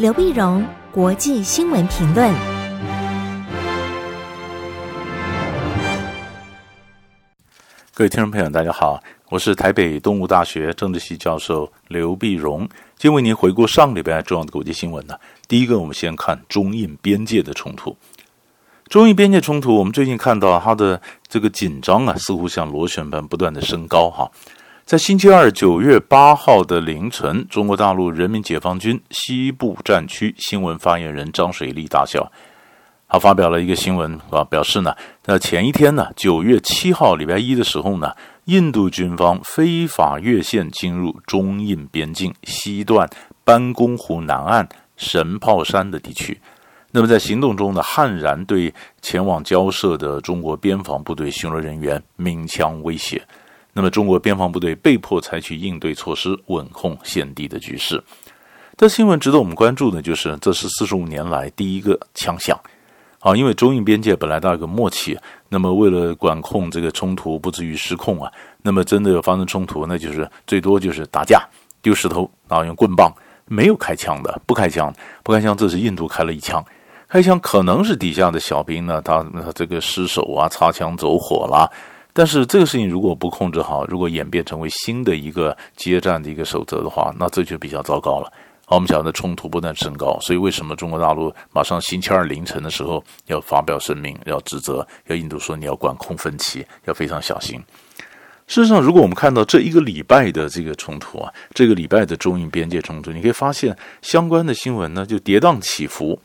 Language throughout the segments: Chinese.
刘碧荣，国际新闻评论。各位听众朋友，大家好，我是台北东吴大学政治系教授刘碧荣，今天为您回顾上礼拜重要的国际新闻呢。第一个，我们先看中印边界的冲突。中印边界冲突，我们最近看到它的这个紧张啊，似乎像螺旋般不断的升高哈。在星期二九月八号的凌晨，中国大陆人民解放军西部战区新闻发言人张水利大校，他发表了一个新闻啊，表示呢，那前一天呢，九月七号礼拜一的时候呢，印度军方非法越线进入中印边境西段班公湖南岸神炮山的地区。那么在行动中呢，悍然对前往交涉的中国边防部队巡逻人员鸣枪威胁。那么中国边防部队被迫采取应对措施，稳控现地的局势。这新闻值得我们关注的就是，这是四十五年来第一个枪响。啊，因为中印边界本来都有个默契，那么为了管控这个冲突不至于失控啊，那么真的有发生冲突，那就是最多就是打架、丢石头，然后用棍棒，没有开枪的，不开枪，不开枪，这是印度开了一枪。开枪可能是底下的小兵呢，他他这个失手啊，擦枪走火了。但是这个事情如果不控制好，如果演变成为新的一个接战的一个守则的话，那这就比较糟糕了。我们晓得冲突不断升高，所以为什么中国大陆马上星期二凌晨的时候要发表声明，要指责，要印度说你要管控分歧，要非常小心。事实上，如果我们看到这一个礼拜的这个冲突啊，这个礼拜的中印边界冲突，你可以发现相关的新闻呢就跌宕起伏。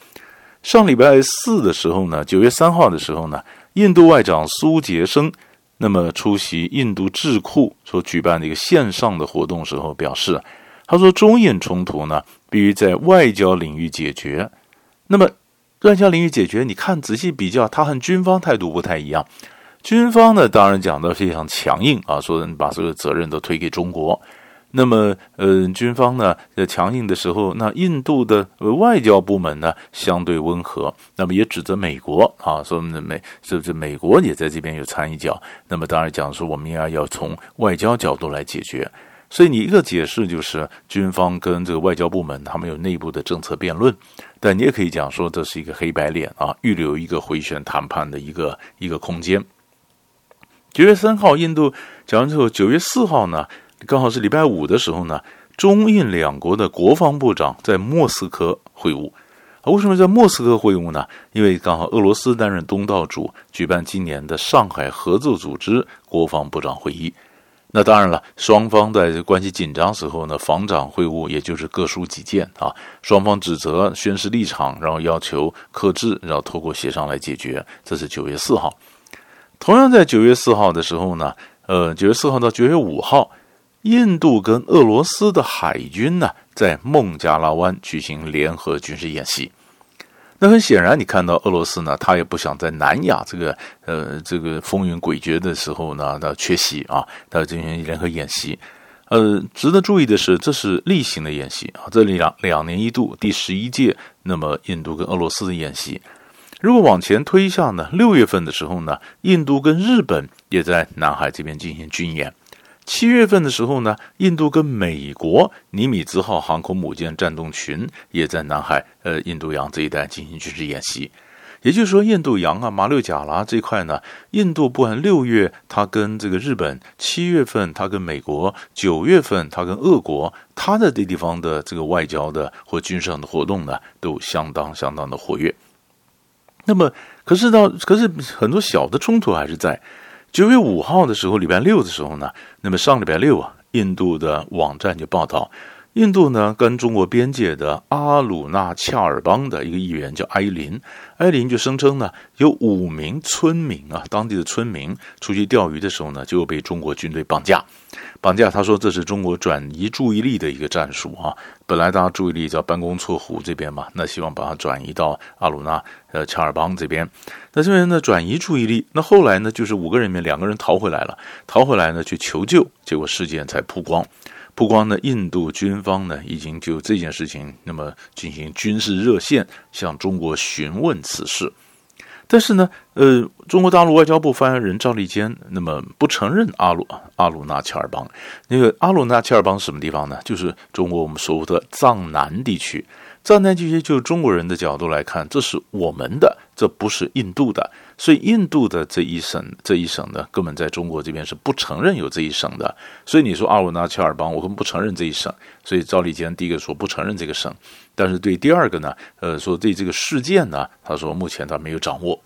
上礼拜四的时候呢，九月三号的时候呢，印度外长苏杰生那么出席印度智库所举办的一个线上的活动时候表示，他说中印冲突呢必须在外交领域解决。那么外交领域解决，你看仔细比较，他和军方态度不太一样。军方呢当然讲得非常强硬啊，说你把这个责任都推给中国。那么，呃，军方呢，在强硬的时候，那印度的外交部门呢，相对温和，那么也指责美国啊，说美是不是美国也在这边有参与角？那么当然讲说，我们应该要从外交角度来解决。所以你一个解释就是，军方跟这个外交部门他们有内部的政策辩论，但你也可以讲说，这是一个黑白脸啊，预留一个回旋谈判的一个一个空间。九月三号，印度讲完之后，九月四号呢？刚好是礼拜五的时候呢，中印两国的国防部长在莫斯科会晤。啊，为什么在莫斯科会晤呢？因为刚好俄罗斯担任东道主，举办今年的上海合作组织国防部长会议。那当然了，双方在关系紧张时候呢，防长会晤，也就是各抒己见啊，双方指责、宣示立场，然后要求克制，然后透过协商来解决。这是九月四号。同样在九月四号的时候呢，呃，九月四号到九月五号。印度跟俄罗斯的海军呢，在孟加拉湾举行联合军事演习。那很显然，你看到俄罗斯呢，他也不想在南亚这个呃这个风云诡谲的时候呢，他缺席啊，他进行联合演习。呃，值得注意的是，这是例行的演习啊，这里两两年一度第十一届。那么，印度跟俄罗斯的演习，如果往前推一下呢，六月份的时候呢，印度跟日本也在南海这边进行军演。七月份的时候呢，印度跟美国尼米兹号航空母舰战斗群也在南海，呃，印度洋这一带进行军事演习。也就是说，印度洋啊，马六甲啦这块呢，印度不管六月它跟这个日本，七月份它跟美国，九月份它跟俄国，它的这地方的这个外交的或军事上的活动呢，都相当相当的活跃。那么，可是到可是很多小的冲突还是在。九月五号的时候，礼拜六的时候呢，那么上礼拜六啊，印度的网站就报道，印度呢跟中国边界的阿鲁纳恰尔邦的一个议员叫埃林，埃林就声称呢，有五名村民啊，当地的村民出去钓鱼的时候呢，就被中国军队绑架。绑架，他说这是中国转移注意力的一个战术啊。本来大家注意力在班公错湖这边嘛，那希望把它转移到阿鲁纳呃恰尔邦这边。那这边呢转移注意力，那后来呢就是五个人里面两个人逃回来了，逃回来呢去求救，结果事件才曝光。不光呢，印度军方呢已经就这件事情那么进行军事热线向中国询问此事。但是呢，呃，中国大陆外交部发言人赵立坚那么不承认阿鲁阿鲁纳切尔邦。那个阿鲁纳切尔邦是什么地方呢？就是中国我们所说的藏南地区。站在这些就中国人的角度来看，这是我们的，这不是印度的。所以印度的这一省这一省呢，根本在中国这边是不承认有这一省的。所以你说阿鲁纳乔尔邦，我根本不承认这一省。所以赵立坚第一个说不承认这个省，但是对第二个呢，呃，说对这个事件呢，他说目前他没有掌握。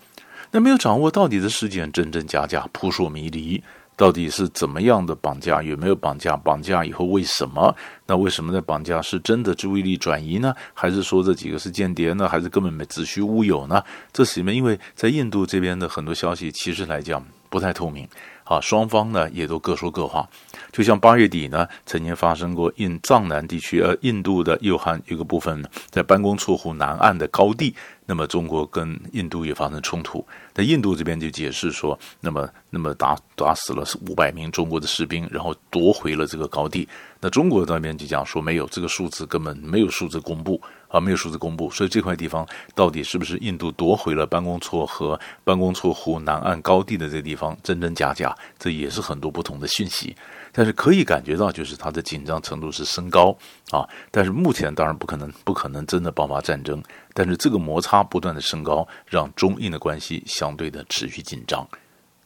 那没有掌握到底的事件真真假假，扑朔迷离。到底是怎么样的绑架？有没有绑架？绑架以后为什么？那为什么在绑架？是真的注意力转移呢？还是说这几个是间谍呢？还是根本没子虚乌有呢？这是因为因为在印度这边的很多消息，其实来讲不太透明。啊，双方呢也都各说各话。就像八月底呢，曾经发生过印藏南地区，呃，印度的右汉一个部分，在班公错湖南岸的高地。那么中国跟印度也发生冲突，那印度这边就解释说，那么那么打打死了五百名中国的士兵，然后夺回了这个高地。那中国那边就讲说没有这个数字，根本没有数字公布啊，没有数字公布。所以这块地方到底是不是印度夺回了班公错和班公错湖南岸高地的这个地方，真真假假，这也是很多不同的讯息。但是可以感觉到，就是它的紧张程度是升高啊。但是目前当然不可能，不可能真的爆发战争。但是这个摩擦不断的升高，让中印的关系相对的持续紧张。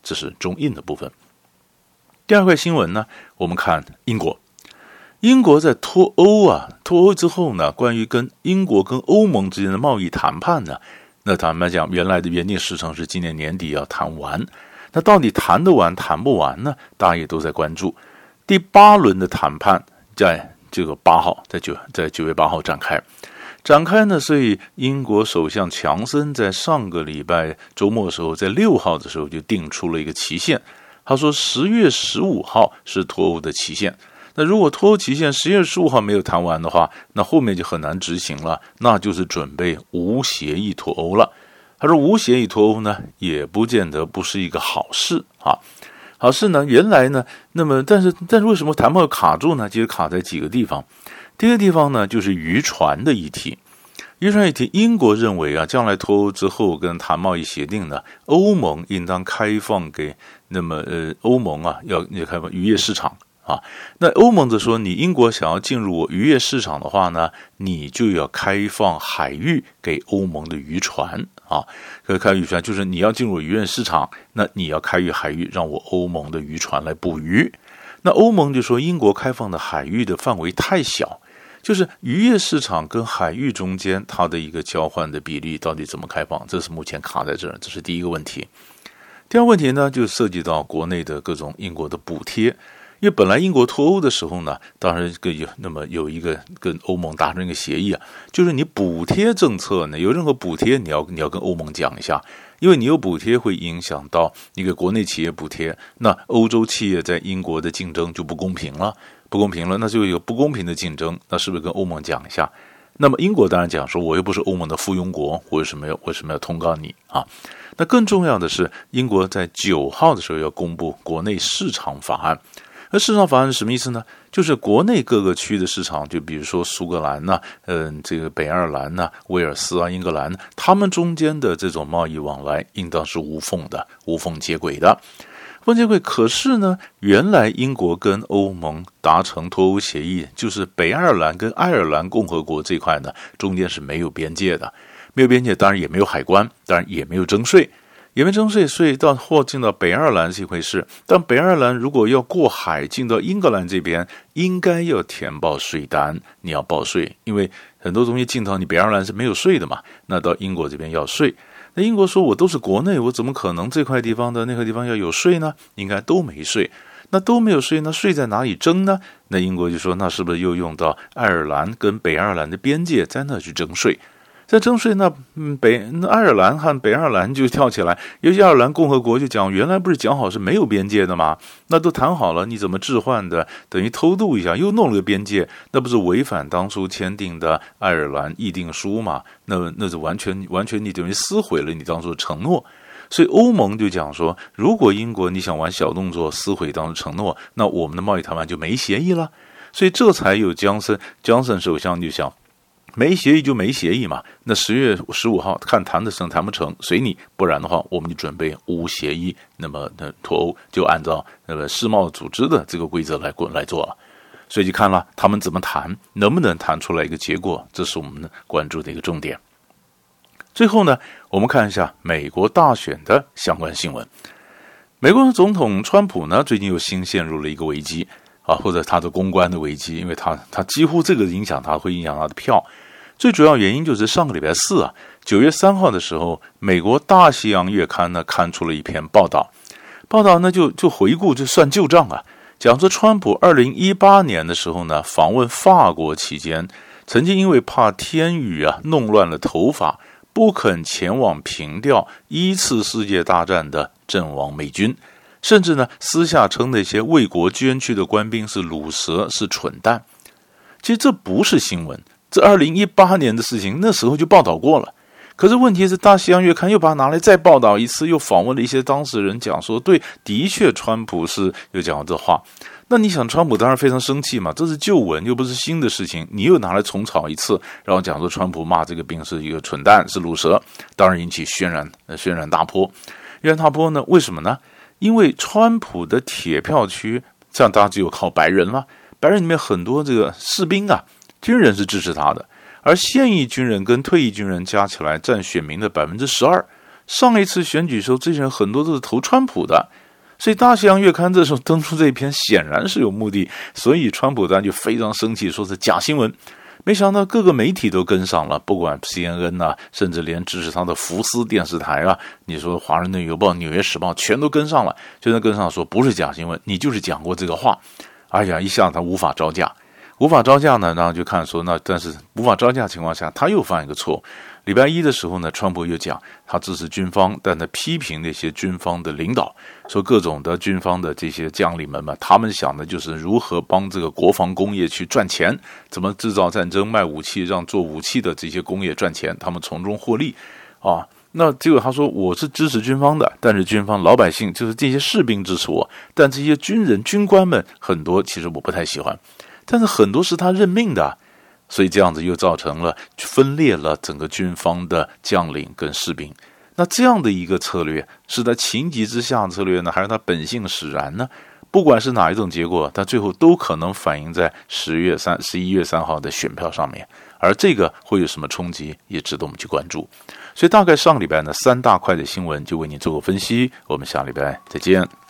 这是中印的部分。第二块新闻呢，我们看英国。英国在脱欧啊，脱欧之后呢，关于跟英国跟欧盟之间的贸易谈判呢，那坦白讲，原来的原定时程是今年年底要谈完。那到底谈得完谈不完呢？大家也都在关注。第八轮的谈判在这个八号，在九在九月八号展开，展开呢。所以英国首相强森在上个礼拜周末的时候，在六号的时候就定出了一个期限。他说十月十五号是脱欧的期限。那如果脱欧期限十月十五号没有谈完的话，那后面就很难执行了，那就是准备无协议脱欧了。他说无协议脱欧呢，也不见得不是一个好事啊。而是呢？原来呢，那么但是但是为什么谈判卡住呢？其实卡在几个地方。第一个地方呢，就是渔船的议题。渔船议题，英国认为啊，将来脱欧之后跟谈贸易协定呢，欧盟应当开放给那么呃，欧盟啊要要开放渔业市场。啊，那欧盟则说，你英国想要进入我渔业市场的话呢，你就要开放海域给欧盟的渔船啊。可以开渔船就是你要进入渔业市场，那你要开域海域，让我欧盟的渔船来捕鱼。那欧盟就说，英国开放的海域的范围太小，就是渔业市场跟海域中间它的一个交换的比例到底怎么开放？这是目前卡在这儿，这是第一个问题。第二个问题呢，就涉及到国内的各种英国的补贴。因为本来英国脱欧的时候呢，当然跟有那么有一个跟欧盟达成一个协议啊，就是你补贴政策呢，有任何补贴你要你要跟欧盟讲一下，因为你有补贴会影响到你给国内企业补贴，那欧洲企业在英国的竞争就不公平了，不公平了，那就有不公平的竞争，那是不是跟欧盟讲一下？那么英国当然讲说，我又不是欧盟的附庸国，我为什么要为什么要通告你啊？那更重要的是，英国在九号的时候要公布国内市场法案。那市场法案是什么意思呢？就是国内各个区的市场，就比如说苏格兰呐、嗯，这个北爱尔兰呐、威尔斯啊、英格兰，他们中间的这种贸易往来应当是无缝的、无缝接轨的。无缝接轨，可是呢，原来英国跟欧盟达成脱欧协议，就是北爱尔兰跟爱尔兰共和国这块呢，中间是没有边界的，没有边界，当然也没有海关，当然也没有征税。也没征税，所以到或进到北爱尔兰是一回事。但北爱尔兰如果要过海进到英格兰这边，应该要填报税单，你要报税，因为很多东西进到你北爱尔兰是没有税的嘛。那到英国这边要税，那英国说我都是国内，我怎么可能这块地方的那块地方要有税呢？应该都没税，那都没有税，那税在哪里征呢？那英国就说，那是不是又用到爱尔兰跟北爱尔兰的边界在那去征税？在征税，那北那爱尔兰和北爱尔兰就跳起来，尤其爱尔兰共和国就讲，原来不是讲好是没有边界的吗？那都谈好了，你怎么置换的？等于偷渡一下，又弄了个边界，那不是违反当初签订的爱尔兰议定书吗？那那是完全完全你等于撕毁了你当初的承诺。所以欧盟就讲说，如果英国你想玩小动作，撕毁当初承诺，那我们的贸易谈判就没协议了。所以这才有江森江森首相就想。没协议就没协议嘛，那十月十五号看谈得成谈不成随你，不然的话我们就准备无协议。那么那脱欧就按照那个世贸组织的这个规则来滚来做了。所以就看了他们怎么谈，能不能谈出来一个结果，这是我们关注的一个重点。最后呢，我们看一下美国大选的相关新闻。美国总统川普呢，最近又新陷入了一个危机啊，或者他的公关的危机，因为他他几乎这个影响他会影响他的票。最主要原因就是上个礼拜四啊，九月三号的时候，美国大西洋月刊呢刊出了一篇报道，报道呢就就回顾就算旧账啊。讲说，川普二零一八年的时候呢，访问法国期间，曾经因为怕天雨啊弄乱了头发，不肯前往凭吊一次世界大战的阵亡美军，甚至呢私下称那些为国捐躯的官兵是鲁蛇，是蠢蛋。其实这不是新闻，这二零一八年的事情，那时候就报道过了。可是问题是，《大西洋月刊》又把它拿来再报道一次，又访问了一些当事人，讲说对，的确，川普是又讲了这话。那你想，川普当然非常生气嘛，这是旧闻，又不是新的事情，你又拿来重炒一次，然后讲说川普骂这个兵是一个蠢蛋，是鲁蛇，当然引起轩然轩然大波。轩然大波呢？为什么呢？因为川普的铁票区，这样大家只有靠白人了，白人里面很多这个士兵啊，军人是支持他的。而现役军人跟退役军人加起来占选民的百分之十二。上一次选举时候，这些人很多都是投川普的，所以《大西洋月刊》这时候登出这一篇，显然是有目的。所以川普当然就非常生气，说是假新闻。没想到各个媒体都跟上了，不管 CNN 呐、甚至连支持他的福斯电视台啊，你说《华盛顿邮报》《纽约时报》全都跟上了，就在跟上说不是假新闻，你就是讲过这个话。哎呀，一下他无法招架。无法招架呢，然后就看说那，但是无法招架情况下，他又犯一个错误。礼拜一的时候呢，川普又讲他支持军方，但他批评那些军方的领导，说各种的军方的这些将领们嘛，他们想的就是如何帮这个国防工业去赚钱，怎么制造战争、卖武器，让做武器的这些工业赚钱，他们从中获利啊。那结果他说我是支持军方的，但是军方老百姓就是这些士兵支持我，但这些军人军官们很多其实我不太喜欢。但是很多是他任命的，所以这样子又造成了分裂了整个军方的将领跟士兵。那这样的一个策略是在情急之下的策略呢，还是他本性使然呢？不管是哪一种结果，他最后都可能反映在十月三、十一月三号的选票上面。而这个会有什么冲击，也值得我们去关注。所以大概上礼拜呢，三大块的新闻就为您做个分析。我们下礼拜再见。